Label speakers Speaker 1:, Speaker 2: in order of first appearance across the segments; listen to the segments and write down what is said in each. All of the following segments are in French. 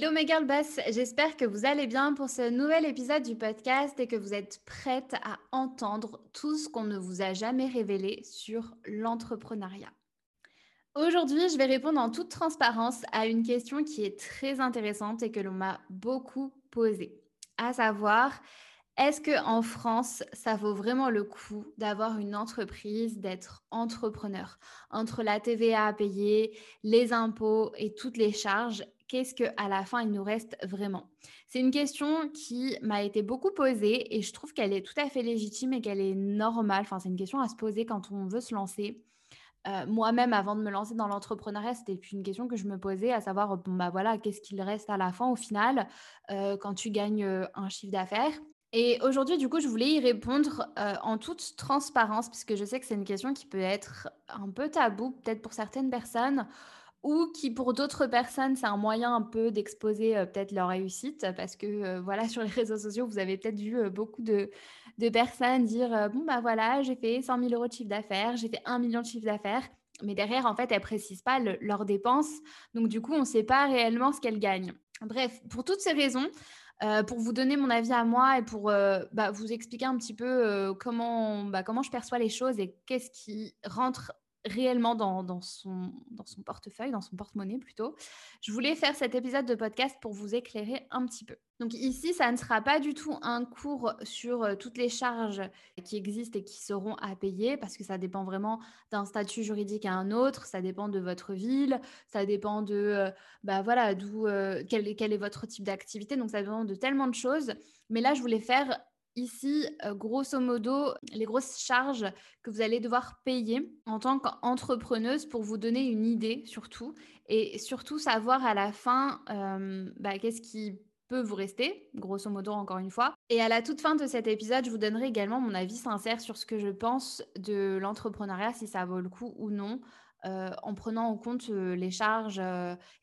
Speaker 1: Hello mes girl boss, j'espère que vous allez bien pour ce nouvel épisode du podcast et que vous êtes prête à entendre tout ce qu'on ne vous a jamais révélé sur l'entrepreneuriat. Aujourd'hui, je vais répondre en toute transparence à une question qui est très intéressante et que l'on m'a beaucoup posée, à savoir est-ce que en France, ça vaut vraiment le coup d'avoir une entreprise, d'être entrepreneur? Entre la TVA à payer, les impôts et toutes les charges Qu'est-ce que à la fin il nous reste vraiment? C'est une question qui m'a été beaucoup posée et je trouve qu'elle est tout à fait légitime et qu'elle est normale. Enfin, c'est une question à se poser quand on veut se lancer. Euh, moi-même, avant de me lancer dans l'entrepreneuriat, c'était une question que je me posais, à savoir, bon, bah voilà, qu'est-ce qu'il reste à la fin au final euh, quand tu gagnes euh, un chiffre d'affaires? Et aujourd'hui, du coup, je voulais y répondre en toute transparence, puisque je sais que c'est une question qui peut être un peu tabou, peut-être pour certaines personnes, ou qui pour d'autres personnes, c'est un moyen un peu d'exposer euh, peut-être leur réussite, parce que euh, voilà, sur les réseaux sociaux, vous avez peut-être vu beaucoup de, de, personnes dire, bon, bah voilà, j'ai fait 100 000 euros de chiffre d'affaires, j'ai fait 1 million de chiffre d'affaires. Mais derrière, en fait, elles précisent pas leurs dépenses. Donc, du coup, on ne sait pas réellement ce qu'elles gagnent. Bref, pour toutes ces raisons, euh, pour vous donner mon avis à moi et pour euh, bah, vous expliquer un petit peu euh, comment, bah, comment je perçois les choses et qu'est-ce qui rentre réellement dans, son, portefeuille, dans son porte-monnaie plutôt. Je voulais faire cet épisode de podcast pour vous éclairer un petit peu. Donc ici, ça ne sera pas du tout un cours sur euh, toutes les charges qui existent et qui seront à payer parce que ça dépend vraiment d'un statut juridique à un autre, ça dépend de votre ville, ça dépend de euh, bah voilà, d'où euh, quel, quel, est votre type d'activité, donc ça dépend de tellement de choses. Mais là, je voulais faire ici, euh, grosso modo, les grosses charges que vous allez devoir payer en tant qu'entrepreneuse pour vous donner une idée surtout et surtout savoir à la fin euh, bah, qu'est-ce qui peut vous rester, grosso modo encore une fois. Et à la toute fin de cet épisode, je vous donnerai également mon avis sincère sur ce que je pense de l'entrepreneuriat, si ça vaut le coup ou non, euh, en prenant en compte les charges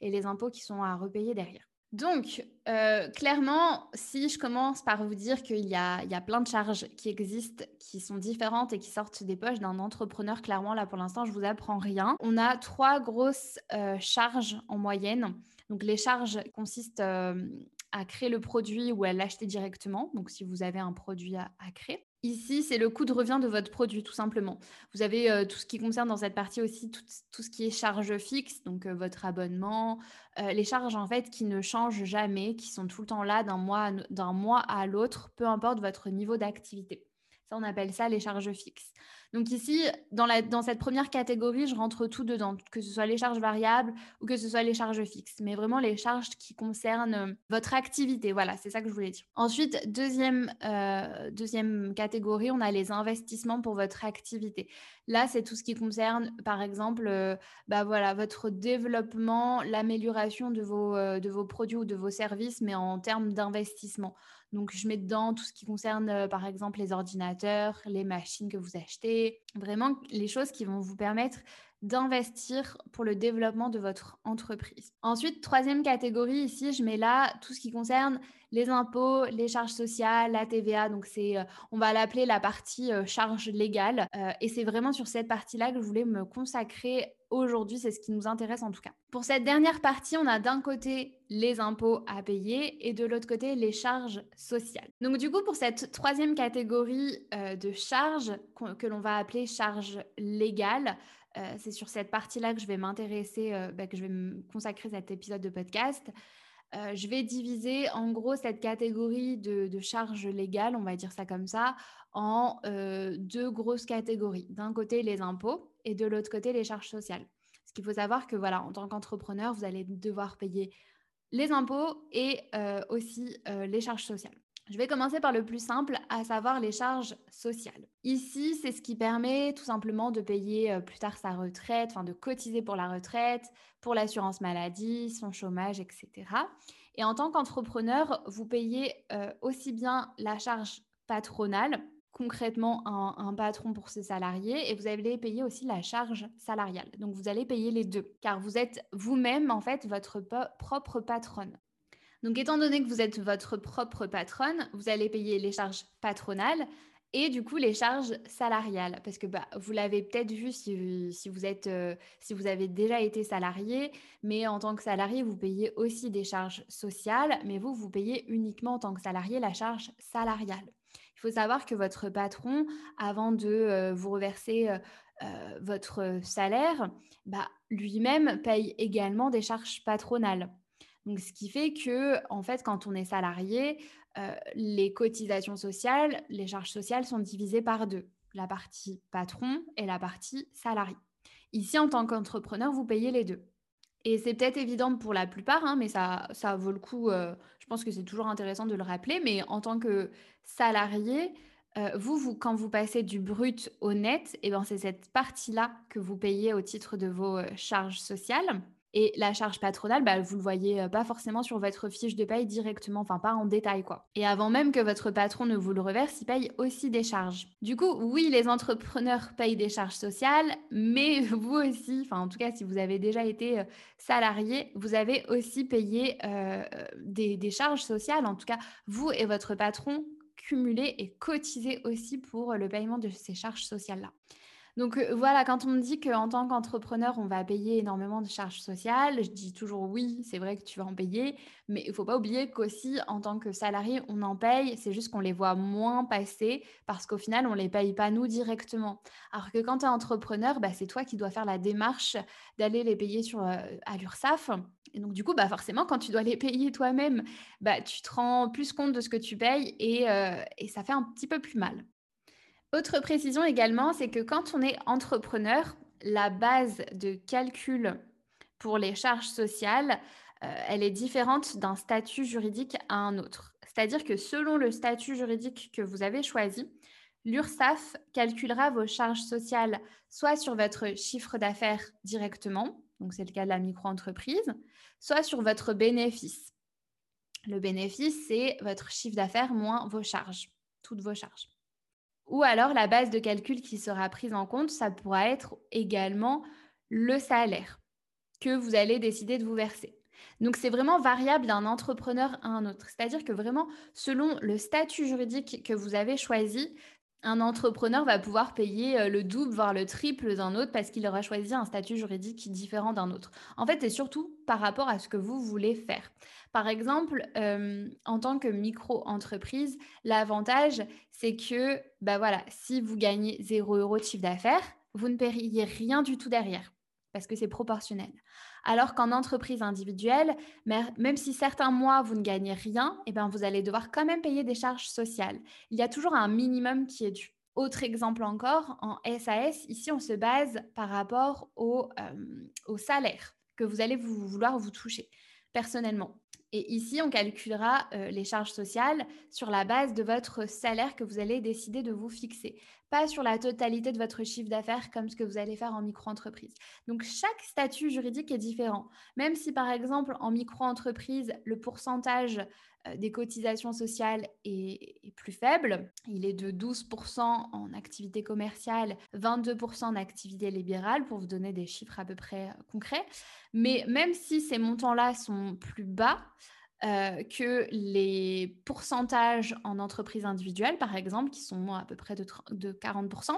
Speaker 1: et les impôts qui sont à repayer derrière. Donc, euh, clairement, si je commence par vous dire qu'il y a, plein de charges qui existent, qui sont différentes et qui sortent des poches d'un entrepreneur, clairement, là, pour l'instant, je vous apprends rien. On a trois grosses euh, charges en moyenne. Donc, les charges consistent euh, à créer le produit ou à l'acheter directement. Donc, si vous avez un produit à créer. Ici, c'est le coût de revient de votre produit, tout simplement. Vous avez euh, tout ce qui concerne dans cette partie aussi, tout, ce qui est charges fixes, donc euh, votre abonnement, euh, les charges en fait qui ne changent jamais, qui sont tout le temps là d'un mois, d'un mois à l'autre, peu importe votre niveau d'activité. Ça, on appelle ça les charges fixes. Donc ici, dans, cette première catégorie, je rentre tout dedans, que ce soit les charges variables ou que ce soit les charges fixes, mais vraiment les charges qui concernent euh, votre activité. Voilà, c'est ça que je voulais dire. Ensuite, deuxième, euh, deuxième catégorie, on a les investissements pour votre activité. Là, c'est tout ce qui concerne, par exemple, euh, bah voilà, votre développement, l'amélioration de vos, de vos produits ou de vos services, mais en termes d'investissement. Donc, je mets dedans tout ce qui concerne, euh, par exemple, les ordinateurs, les machines que vous achetez, vraiment les choses qui vont vous permettre d'investir pour le développement de votre entreprise. Ensuite, troisième catégorie, ici, je mets là tout ce qui concerne les impôts, les charges sociales, la TVA. Donc, c'est, euh, on va l'appeler la partie euh, charge légale. Euh, et c'est vraiment sur cette partie-là que je voulais me consacrer aujourd'hui. C'est ce qui nous intéresse en tout cas. Pour cette dernière partie, on a d'un côté les impôts à payer et de l'autre côté les charges sociales. Donc, du coup, pour cette troisième catégorie de charges que l'on va appeler charges légales, euh, c'est sur cette partie-là que je vais m'intéresser, euh, bah, que je vais me consacrer cet épisode de podcast. Euh, je vais diviser en gros cette catégorie de, charges légales, on va dire ça comme ça, en deux grosses catégories. D'un côté, les impôts et de l'autre côté, les charges sociales. Qu'il faut savoir que voilà, en tant qu'entrepreneur, vous allez devoir payer les impôts et aussi les charges sociales. Je vais commencer par le plus simple, à savoir les charges sociales. Ici, c'est ce qui permet tout simplement de payer euh, plus tard sa retraite, enfin de cotiser pour la retraite, pour l'assurance maladie, son chômage, etc. Et en tant qu'entrepreneur, vous payez euh, aussi bien la charge patronale, concrètement un, patron pour ses salariés, et vous allez payer aussi la charge salariale. Donc vous allez payer les deux, car vous êtes vous-même en fait votre propre patronne. Donc, étant donné que vous êtes votre propre patronne, vous allez payer les charges patronales et du coup les charges salariales. Parce que bah, vous l'avez peut-être vu si, vous êtes, euh, si vous avez déjà été salarié, mais en tant que salarié, vous payez aussi des charges sociales, mais vous, vous payez uniquement en tant que salarié la charge salariale. Il faut savoir que votre patron, avant de euh, vous reverser euh, votre salaire, bah, lui-même paye également des charges patronales. Donc, ce qui fait que, en fait, quand on est salarié, euh, les cotisations sociales, les charges sociales sont divisées par deux, la partie patron et la partie salarié. Ici, en tant qu'entrepreneur, vous payez les deux. Et c'est peut-être évident pour la plupart, hein, mais ça, ça vaut le coup. Euh, je pense que c'est toujours intéressant de le rappeler. Mais en tant que salarié, euh, vous, vous, quand vous passez du brut au net, et eh ben, c'est cette partie-là que vous payez au titre de vos charges sociales. Et la charge patronale, bah, vous ne le voyez euh, pas forcément sur votre fiche de paye directement, enfin pas en détail quoi. Et avant même que votre patron ne vous le reverse, il paye aussi des charges. Du coup, oui, les entrepreneurs payent des charges sociales, mais vous aussi, enfin en tout cas si vous avez déjà été euh, salarié, vous avez aussi payé euh, des, charges sociales. En tout cas, vous et votre patron cumulez et cotisez aussi pour le paiement de ces charges sociales-là. Donc euh, voilà, quand on me dit qu'en tant qu'entrepreneur, on va payer énormément de charges sociales, je dis toujours oui, c'est vrai que tu vas en payer, mais il ne faut pas oublier qu'aussi en tant que salarié, on en paye, c'est juste qu'on les voit moins passer parce qu'au final, on ne les paye pas nous directement. Alors que quand tu es entrepreneur, bah, c'est toi qui dois faire la démarche d'aller les payer sur, euh, à l'URSSAF. Et donc du coup, bah, forcément, quand tu dois les payer toi-même, bah, tu te rends plus compte de ce que tu payes et, euh, et ça fait un petit peu plus mal. Autre précision également, c'est que quand on est entrepreneur, la base de calcul pour les charges sociales, euh, elle est différente d'un statut juridique à un autre. C'est-à-dire que selon le statut juridique que vous avez choisi, l'URSSAF calculera vos charges sociales soit sur votre chiffre d'affaires directement, donc c'est le cas de la micro-entreprise, soit sur votre bénéfice. Le bénéfice, c'est votre chiffre d'affaires moins vos charges, toutes vos charges. Ou alors la base de calcul qui sera prise en compte, ça pourra être également le salaire que vous allez décider de vous verser. Donc c'est vraiment variable d'un entrepreneur à un autre. C'est-à-dire que vraiment, selon le statut juridique que vous avez choisi, un entrepreneur va pouvoir payer euh, le double, voire le triple d'un autre parce qu'il aura choisi un statut juridique différent d'un autre. En fait, c'est surtout par rapport à ce que vous voulez faire. Par exemple, euh, en tant que micro-entreprise, l'avantage, c'est que bah si vous gagnez 0 euros de chiffre d'affaires, vous ne payez rien du tout derrière parce que c'est proportionnel. Alors qu'en entreprise individuelle, même si certains mois vous ne gagnez rien, eh ben vous allez devoir quand même payer des charges sociales. Il y a toujours un minimum qui est dû. Autre exemple encore, en SAS, ici on se base par rapport au, euh, salaire que vous allez vouloir vous toucher personnellement. Et ici, on calculera euh, les charges sociales sur la base de votre salaire que vous allez décider de vous fixer, pas sur la totalité de votre chiffre d'affaires comme ce que vous allez faire en micro-entreprise. Donc, chaque statut juridique est différent. Même si, par exemple, en micro-entreprise, le pourcentage euh, des cotisations sociales est, plus faible. Il est de 12% en activité commerciale, 22% en activité libérale, pour vous donner des chiffres à peu près euh, concrets. Mais même si ces montants-là sont plus bas, euh, que les pourcentages en entreprise individuelle, par exemple, qui sont à peu près de, de 40%,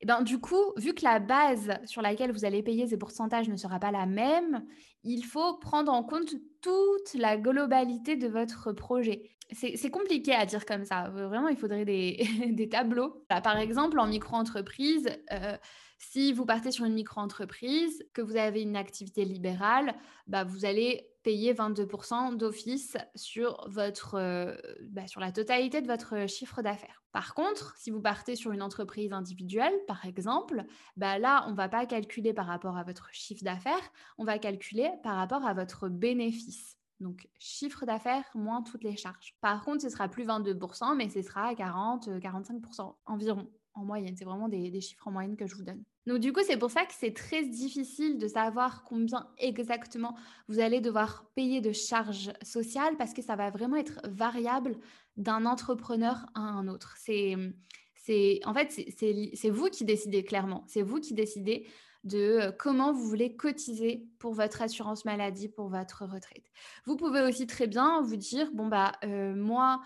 Speaker 1: et ben, du coup, vu que la base sur laquelle vous allez payer ces pourcentages ne sera pas la même, il faut prendre en compte toute la globalité de votre projet. C'est compliqué à dire comme ça. Vraiment, il faudrait des, tableaux. par exemple, en micro-entreprise, euh, si vous partez sur une micro-entreprise, que vous avez une activité libérale, bah, vous allez payer 22% d'office euh, bah, sur la totalité de votre chiffre d'affaires. Par contre, si vous partez sur une entreprise individuelle, par exemple, bah, là, on ne va pas calculer par rapport à votre chiffre d'affaires, on va calculer par rapport à votre bénéfice. Donc, chiffre d'affaires moins toutes les charges. Par contre, ce sera plus 22%, mais ce sera 40-45% environ en moyenne. C'est vraiment des, chiffres en moyenne que je vous donne. Donc du coup, c'est pour ça que c'est très difficile de savoir combien exactement vous allez devoir payer de charges sociales parce que ça va vraiment être variable d'un entrepreneur à un autre. C'est, en fait, c'est vous qui décidez clairement. C'est vous qui décidez de euh, comment vous voulez cotiser pour votre assurance maladie, pour votre retraite. Vous pouvez aussi très bien vous dire, bon, bah, euh, moi,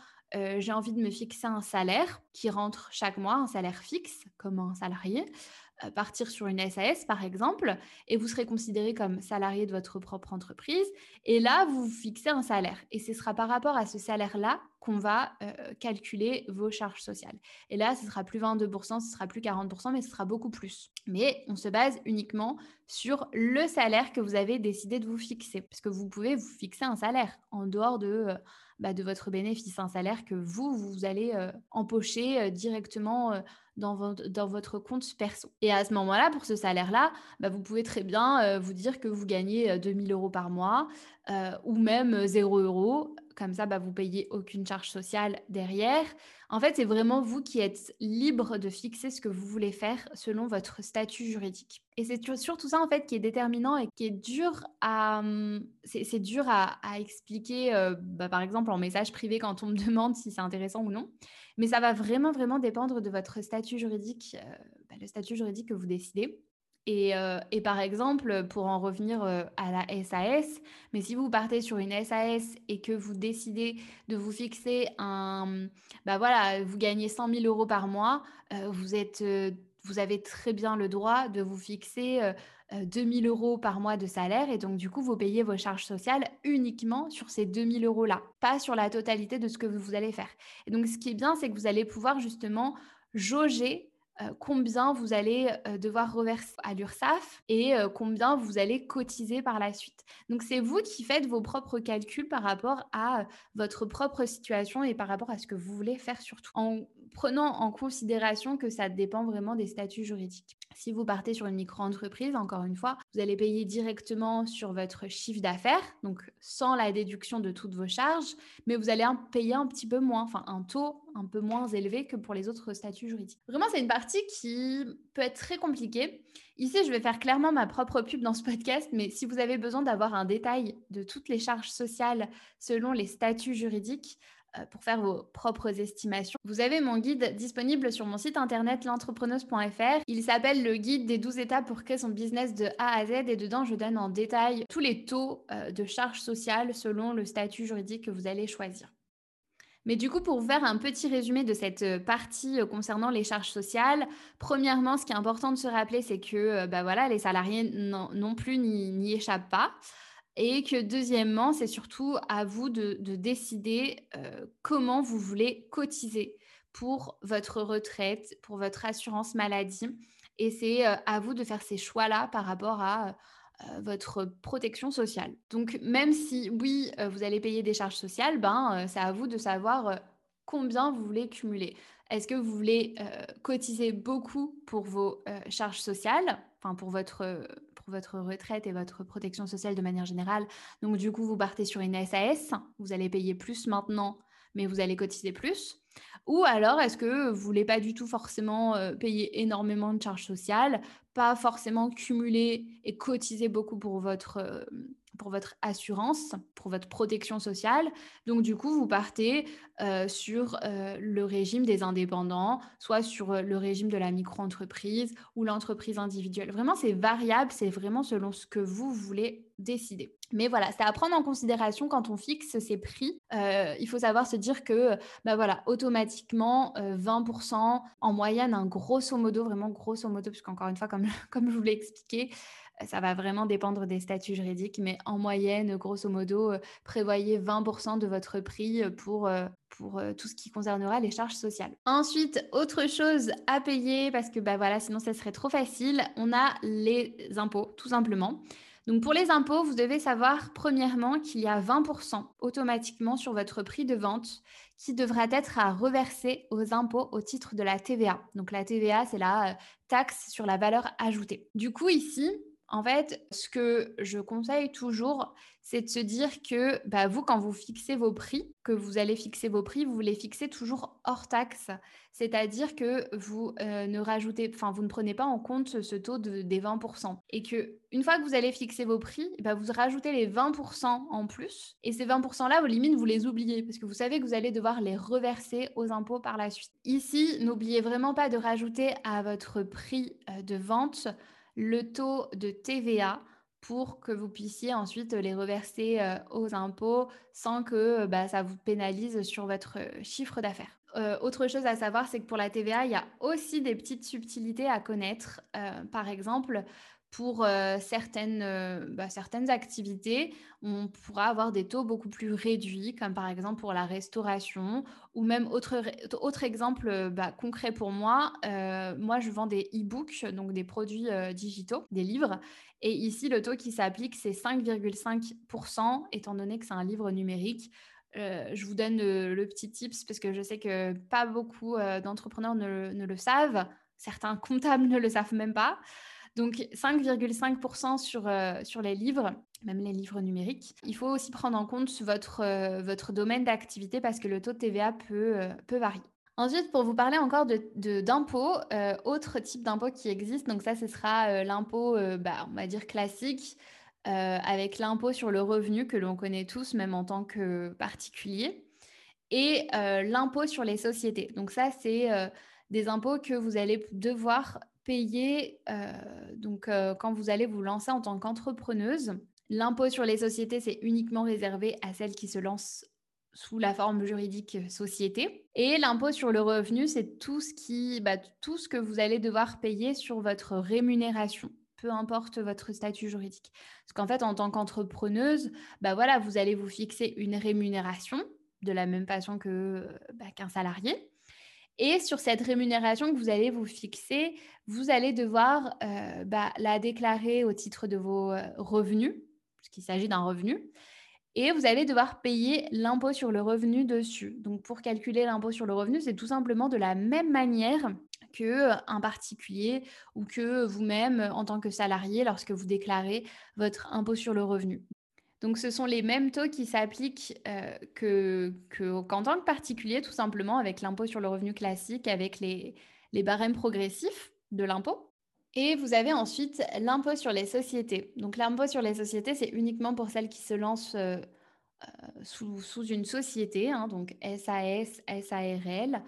Speaker 1: j'ai envie de me fixer un salaire qui rentre chaque mois, un salaire fixe comme un salarié. Euh, partir sur une SAS, par exemple, et vous serez considéré comme salarié de votre propre entreprise. Et là, vous fixez un salaire. Et ce sera par rapport à ce salaire-là qu'on va euh, calculer vos charges sociales. Et là, ce sera plus 22%, ce sera plus 40%, mais ce sera beaucoup plus. Mais on se base uniquement sur le salaire que vous avez décidé de vous fixer. Parce que vous pouvez vous fixer un salaire en dehors de... Euh, bah, de votre bénéfice, un salaire que vous, vous allez empocher directement dans, votre, dans votre compte perso. Et à ce moment-là, pour ce salaire-là, bah, vous pouvez très bien euh, vous dire que vous gagnez 2000 euh, euros par mois euh, ou même 0 euros. Comme ça, bah, vous payez aucune charge sociale derrière. En fait, c'est vraiment vous qui êtes libre de fixer ce que vous voulez faire selon votre statut juridique. Et c'est surtout ça, en fait, qui est déterminant et qui est dur à, hum, c'est, dur à, expliquer, bah, par exemple, en message privé quand on me demande si c'est intéressant ou non. Mais ça va vraiment, vraiment dépendre de votre statut juridique, euh, bah, le statut juridique que vous décidez. Et, euh, par exemple, pour en revenir euh, à la SAS, mais si vous partez sur une SAS et que vous décidez de vous fixer un, bah voilà, vous gagnez 100 000 euros par mois, vous êtes, vous avez très bien le droit de vous fixer 2000 euh, euros par mois de salaire et donc du coup vous payez vos charges sociales uniquement sur ces 2000 euros là, pas sur la totalité de ce que vous allez faire. Et donc ce qui est bien c'est que vous allez pouvoir justement jauger euh, combien vous allez euh, devoir reverser à l'URSSAF et combien vous allez cotiser par la suite. Donc c'est vous qui faites vos propres calculs par rapport à votre propre situation et par rapport à ce que vous voulez faire surtout, en prenant en considération que ça dépend vraiment des statuts juridiques. Si vous partez sur une micro-entreprise, encore une fois, vous allez payer directement sur votre chiffre d'affaires, donc sans la déduction de toutes vos charges, mais vous allez payer un petit peu moins, enfin un taux un peu moins élevé que pour les autres statuts juridiques. Vraiment, c'est une partie qui peut être très compliquée. Ici, je vais faire clairement ma propre pub dans ce podcast, mais si vous avez besoin d'avoir un détail de toutes les charges sociales selon les statuts juridiques, pour faire vos propres estimations. Vous avez mon guide disponible sur mon site internet l'entrepreneuse.fr. Il s'appelle le guide des 12 étapes pour créer son business de A à Z et dedans je donne en détail tous les taux euh, de charges sociales selon le statut juridique que vous allez choisir. Mais du coup, pour vous faire un petit résumé de cette euh, partie concernant les charges sociales, premièrement, ce qui est important de se rappeler, c'est que bah les salariés non plus n'y échappent pas. Et que deuxièmement, c'est surtout à vous de, décider euh, comment vous voulez cotiser pour votre retraite, pour votre assurance maladie. Et c'est euh, à vous de faire ces choix-là par rapport à euh, votre protection sociale. Donc même si oui, vous allez payer des charges sociales, ben, c'est à vous de savoir combien vous voulez cumuler. Est-ce que vous voulez cotiser beaucoup pour vos charges sociales, enfin pour votre votre retraite et votre protection sociale de manière générale. Donc du coup, vous partez sur une SAS, vous allez payer plus maintenant, mais vous allez cotiser plus. Ou alors, est-ce que vous voulez pas du tout forcément euh, payer énormément de charges sociales, pas forcément cumuler et cotiser beaucoup pour votre, euh, pour votre assurance, pour votre protection sociale. Donc du coup, vous partez euh, sur euh, le régime des indépendants, soit sur euh, le régime de la micro-entreprise ou l'entreprise individuelle. Vraiment, c'est variable, c'est vraiment selon ce que vous voulez décider. Mais voilà, c'est à prendre en considération quand on fixe ces prix. il faut savoir se dire que, bah voilà, automatiquement, 20% en moyenne, un grosso modo, vraiment grosso modo, puisqu'encore une fois, comme, comme je vous l'ai expliqué, ça va vraiment dépendre des statuts juridiques, mais en moyenne, grosso modo, euh, prévoyez 20% de votre prix euh, pour, euh, pour tout ce qui concernera les charges sociales. Ensuite, autre chose à payer, parce que bah voilà, sinon ça serait trop facile, on a les impôts, tout simplement. Donc pour les impôts, vous devez savoir premièrement qu'il y a 20% automatiquement sur votre prix de vente qui devra être à reverser aux impôts au titre de la TVA. Donc la TVA, c'est la taxe sur la valeur ajoutée. Du coup, ici, en fait, ce que je conseille toujours, c'est de se dire que bah, vous, quand vous fixez vos prix, que vous allez fixer vos prix, vous les fixez toujours hors taxe. C'est-à-dire que vous euh, ne rajoutez, enfin, vous ne prenez pas en compte ce taux de, des 20%. Et que une fois que vous allez fixer vos prix, bah, vous rajoutez les 20% en plus. Et ces 20%-là, vos limites, vous les oubliez parce que vous savez que vous allez devoir les reverser aux impôts par la suite. Ici, n'oubliez vraiment pas de rajouter à votre prix euh, de vente le taux de TVA pour que vous puissiez ensuite les reverser aux impôts sans que bah, ça vous pénalise sur votre chiffre d'affaires. autre chose à savoir, c'est que pour la TVA, il y a aussi des petites subtilités à connaître. par exemple, pour certaines, bah, certaines activités, on pourra avoir des taux beaucoup plus réduits, comme par exemple pour la restauration, ou même autre, exemple bah, concret pour moi, moi je vends des e-books, donc des produits digitaux, des livres, et ici le taux qui s'applique c'est 5,5%, étant donné que c'est un livre numérique. je vous donne le, petit tips parce que je sais que pas beaucoup d'entrepreneurs ne, ne, le savent, certains comptables ne le savent même pas. Donc 5,5% sur, euh, sur les livres, même les livres numériques. Il faut aussi prendre en compte votre, euh, votre domaine d'activité parce que le taux de TVA peut, euh, peut varier. Ensuite, pour vous parler encore d'impôts, de, autre type d'impôt qui existe, donc ça, ce sera l'impôt, bah, on va dire classique, avec l'impôt sur le revenu que l'on connaît tous, même en tant que particulier, et l'impôt sur les sociétés. Donc ça, c'est des impôts que vous allez devoir payer, euh, donc euh, quand vous allez vous lancer en tant qu'entrepreneuse, l'impôt sur les sociétés, c'est uniquement réservé à celles qui se lancent sous la forme juridique société. Et l'impôt sur le revenu, c'est tout ce bah, tout ce que vous allez devoir payer sur votre rémunération peu importe votre statut juridique. Parce qu'en fait, en tant qu'entrepreneuse, bah voilà, vous allez vous fixer une rémunération de la même façon que bah, qu'un salarié. Et sur cette rémunération que vous allez vous fixer, vous allez devoir euh, bah, la déclarer au titre de vos euh, revenus, puisqu'il s'agit d'un revenu. Et vous allez devoir payer l'impôt sur le revenu dessus. Donc pour calculer l'impôt sur le revenu, c'est tout simplement de la même manière que un particulier ou que vous-même en tant que salarié lorsque vous déclarez votre impôt sur le revenu. Donc, ce sont les mêmes taux qui s'appliquent euh, que, qu'en tant que particulier, tout simplement, avec l'impôt sur le revenu classique, avec les, barèmes progressifs de l'impôt. Et vous avez ensuite l'impôt sur les sociétés. Donc, l'impôt sur les sociétés, c'est uniquement pour celles qui se lancent euh, euh, sous, une société, hein, donc SAS, SARL.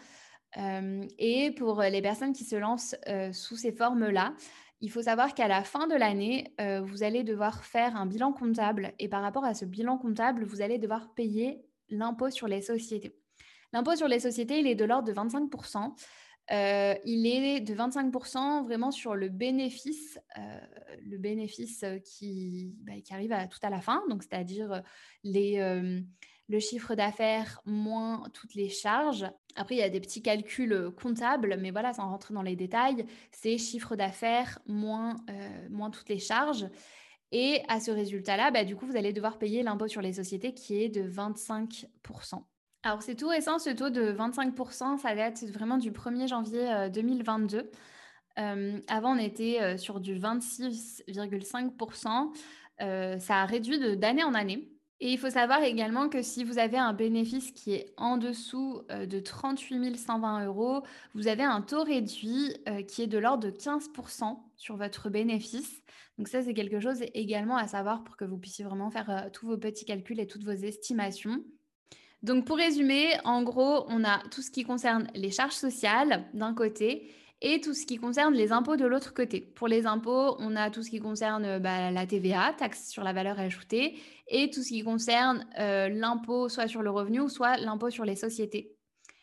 Speaker 1: et pour les personnes qui se lancent sous ces formes-là, il faut savoir qu'à la fin de l'année, euh, vous allez devoir faire un bilan comptable et par rapport à ce bilan comptable, vous allez devoir payer l'impôt sur les sociétés. L'impôt sur les sociétés, il est de l'ordre de 25%. Euh, il est de 25% vraiment sur le bénéfice, euh, le bénéfice qui, bah, arrive tout à la fin, donc c'est-à-dire le chiffre d'affaires moins toutes les charges. Après, il y a des petits calculs euh, comptables, mais voilà, sans rentrer dans les détails, c'est chiffre d'affaires moins, euh, moins toutes les charges. Et à ce résultat-là, bah, du coup, vous allez devoir payer l'impôt sur les sociétés qui est de 25%. Alors, c'est tout récent, ce taux de 25%, ça date vraiment du 1er janvier 2022. Euh, avant, on était sur du 26,5%. ça a réduit d'année en année. Et il faut savoir également que si vous avez un bénéfice qui est en dessous euh, de 38 120 euros, vous avez un taux réduit euh, qui est de l'ordre de 15% sur votre bénéfice. Donc ça, c'est quelque chose également à savoir pour que vous puissiez vraiment faire euh, tous vos petits calculs et toutes vos estimations. Donc pour résumer, en gros, on a tout ce qui concerne les charges sociales d'un côté et tout ce qui concerne les impôts de l'autre côté. Pour les impôts, on a tout ce qui concerne bah, la TVA, taxe sur la valeur ajoutée, et tout ce qui concerne euh, l'impôt soit sur le revenu soit l'impôt sur les sociétés.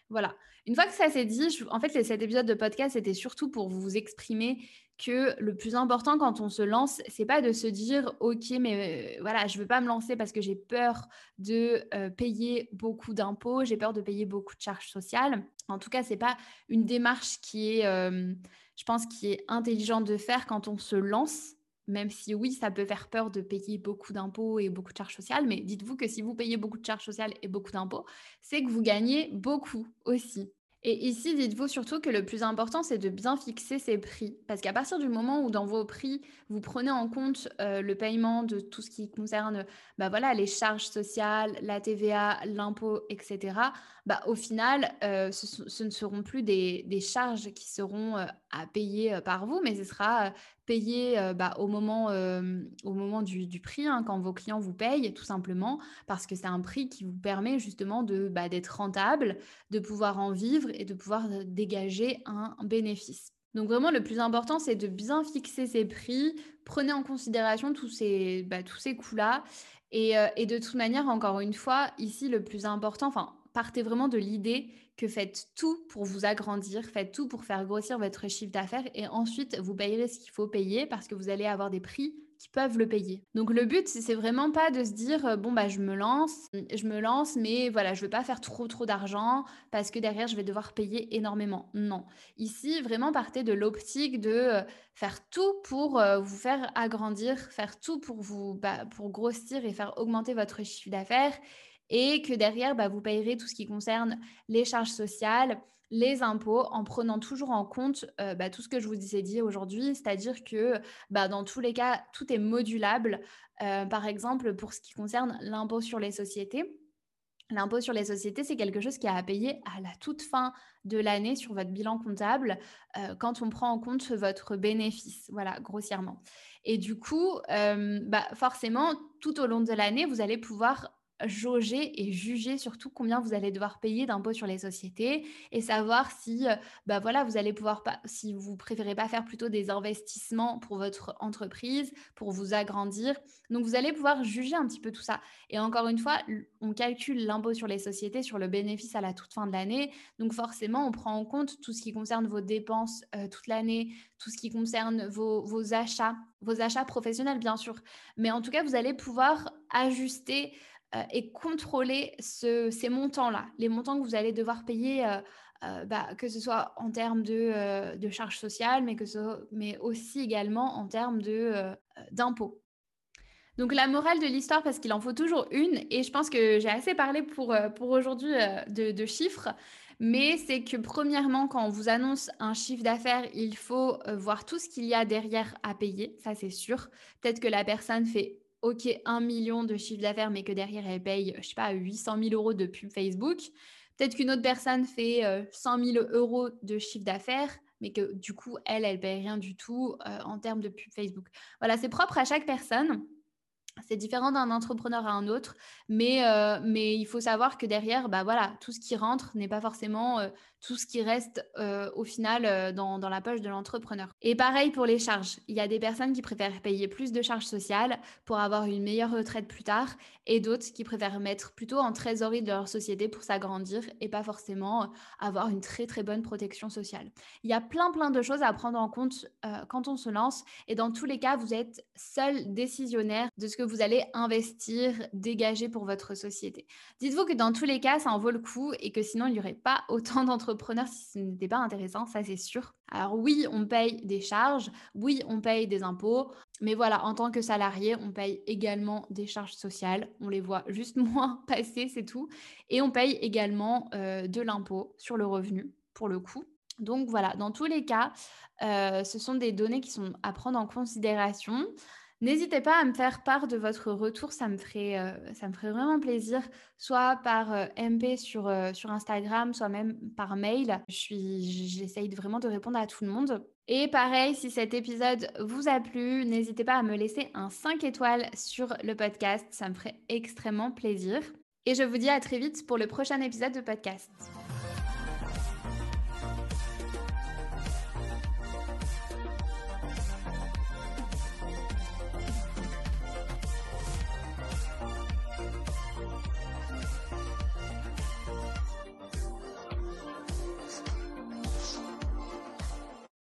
Speaker 1: Voilà. Une fois que ça s'est dit, en fait, cet épisode de podcast était surtout pour vous exprimer que le plus important quand on se lance, c'est pas de se dire OK, mais euh, voilà, je veux pas me lancer parce que j'ai peur de euh, payer beaucoup d'impôts, j'ai peur de payer beaucoup de charges sociales. En tout cas, c'est pas une démarche qui est, euh, je pense, qui est intelligente de faire quand on se lance. Même si oui, ça peut faire peur de payer beaucoup d'impôts et beaucoup de charges sociales, mais dites-vous que si vous payez beaucoup de charges sociales et beaucoup d'impôts, c'est que vous gagnez beaucoup aussi. Et ici, dites-vous surtout que le plus important, c'est de bien fixer ses prix. Parce qu'à partir du moment où dans vos prix, vous prenez en compte euh, le paiement de tout ce qui concerne bah voilà, les charges sociales, la TVA, l'impôt, etc., bah, au final, euh, ce, ne seront plus des, charges qui seront euh, à payer par vous, mais ce sera payé bah, au moment, au moment du, prix, hein, quand vos clients vous payent, tout simplement, parce que c'est un prix qui vous permet justement de, bah, d'être rentable, de pouvoir en vivre et de pouvoir dégager un bénéfice. Donc vraiment, le plus important, c'est de bien fixer ses prix. Prenez en considération tous ces, bah, tous ces coûts-là. Et, euh, et, de toute manière, encore une fois, ici, le plus important, enfin, partez vraiment de l'idée que faites tout pour vous agrandir, faites tout pour faire grossir votre chiffre d'affaires et ensuite vous payerez ce qu'il faut payer parce que vous allez avoir des prix qui peuvent le payer. Donc le but c'est vraiment pas de se dire euh, bon bah je me lance, je me lance mais voilà, je veux pas faire trop trop d'argent parce que derrière je vais devoir payer énormément. Non. Ici vraiment partez de l'optique de euh, faire tout pour euh, vous faire agrandir, faire tout pour vous bah, pour grossir et faire augmenter votre chiffre d'affaires et que derrière, bah, vous payerez tout ce qui concerne les charges sociales, les impôts, en prenant toujours en compte euh, bah, tout ce que je vous ai dit aujourd'hui, c'est-à-dire que bah, dans tous les cas, tout est modulable. Euh, par exemple, pour ce qui concerne l'impôt sur les sociétés, L'impôt sur les sociétés, c'est quelque chose qui est à payer à la toute fin de l'année sur votre bilan comptable euh, quand on prend en compte votre bénéfice, voilà, grossièrement. Et du coup, forcément, tout au long de l'année, vous allez pouvoir jauger et juger surtout combien vous allez devoir payer d'impôts sur les sociétés et savoir si euh, bah voilà vous allez pouvoir pas si vous préférez pas faire plutôt des investissements pour votre entreprise pour vous agrandir. Donc vous allez pouvoir juger un petit peu tout ça. Et encore une fois on calcule l'impôt sur les sociétés sur le bénéfice à la toute fin de l'année. Donc forcément on prend en compte tout ce qui concerne vos dépenses euh, toute l'année tout ce qui concerne vos, vos achats vos achats professionnels bien sûr. Mais en tout cas vous allez pouvoir ajuster euh, et contrôler ces montants-là, les montants que vous allez devoir payer, euh, euh, bah, que ce soit en termes de, charges sociales, mais, que mais aussi également en termes d'impôts. Donc la morale de l'histoire, parce qu'il en faut toujours une, et je pense que j'ai assez parlé pour, pour aujourd'hui de, de, chiffres, mais c'est que premièrement, quand on vous annonce un chiffre d'affaires, il faut voir tout ce qu'il y a derrière à payer, ça c'est sûr. Peut-être que la personne fait OK, 1 million de chiffre d'affaires, mais que derrière, elle paye, je sais pas, 800 000 euros de pub Facebook. Peut-être qu'une autre personne fait 100 euh, 000 euros de chiffre d'affaires, mais que du coup, elle, elle paye rien du tout euh, en termes de pub Facebook. Voilà, c'est propre à chaque personne. C'est différent d'un entrepreneur à un autre, mais, euh, mais il faut savoir que derrière, bah voilà, tout ce qui rentre n'est pas forcément tout ce qui reste au final euh, dans, la poche de l'entrepreneur. Et pareil pour les charges. Il y a des personnes qui préfèrent payer plus de charges sociales pour avoir une meilleure retraite plus tard et d'autres qui préfèrent mettre plutôt en trésorerie de leur société pour s'agrandir et pas forcément avoir une très très bonne protection sociale. Il y a plein plein de choses à prendre en compte quand on se lance et dans tous les cas, vous êtes seul décisionnaire de ce que vous allez investir, dégager pour votre société. Dites-vous que dans tous les cas, ça en vaut le coup et que sinon, il n'y aurait pas autant d'entreprises si ce n'était pas intéressant, ça c'est sûr. Alors oui, on paye des charges, oui, on paye des impôts, mais voilà, en tant que salarié, on paye également des charges sociales. On les voit juste moins passer, c'est tout. Et on paye également euh, de l'impôt sur le revenu, pour le coup. Donc voilà, dans tous les cas, euh, ce sont des données qui sont à prendre en considération. N'hésitez pas à me faire part de votre retour, ça me ferait, euh, vraiment plaisir, soit par euh, MP sur, euh, sur Instagram, soit même par mail. J'essaye vraiment de répondre à tout le monde. Et pareil, si cet épisode vous a plu, n'hésitez pas à me laisser un 5 étoiles sur le podcast, ça me ferait extrêmement plaisir. Et je vous dis à très vite pour le prochain épisode de podcast.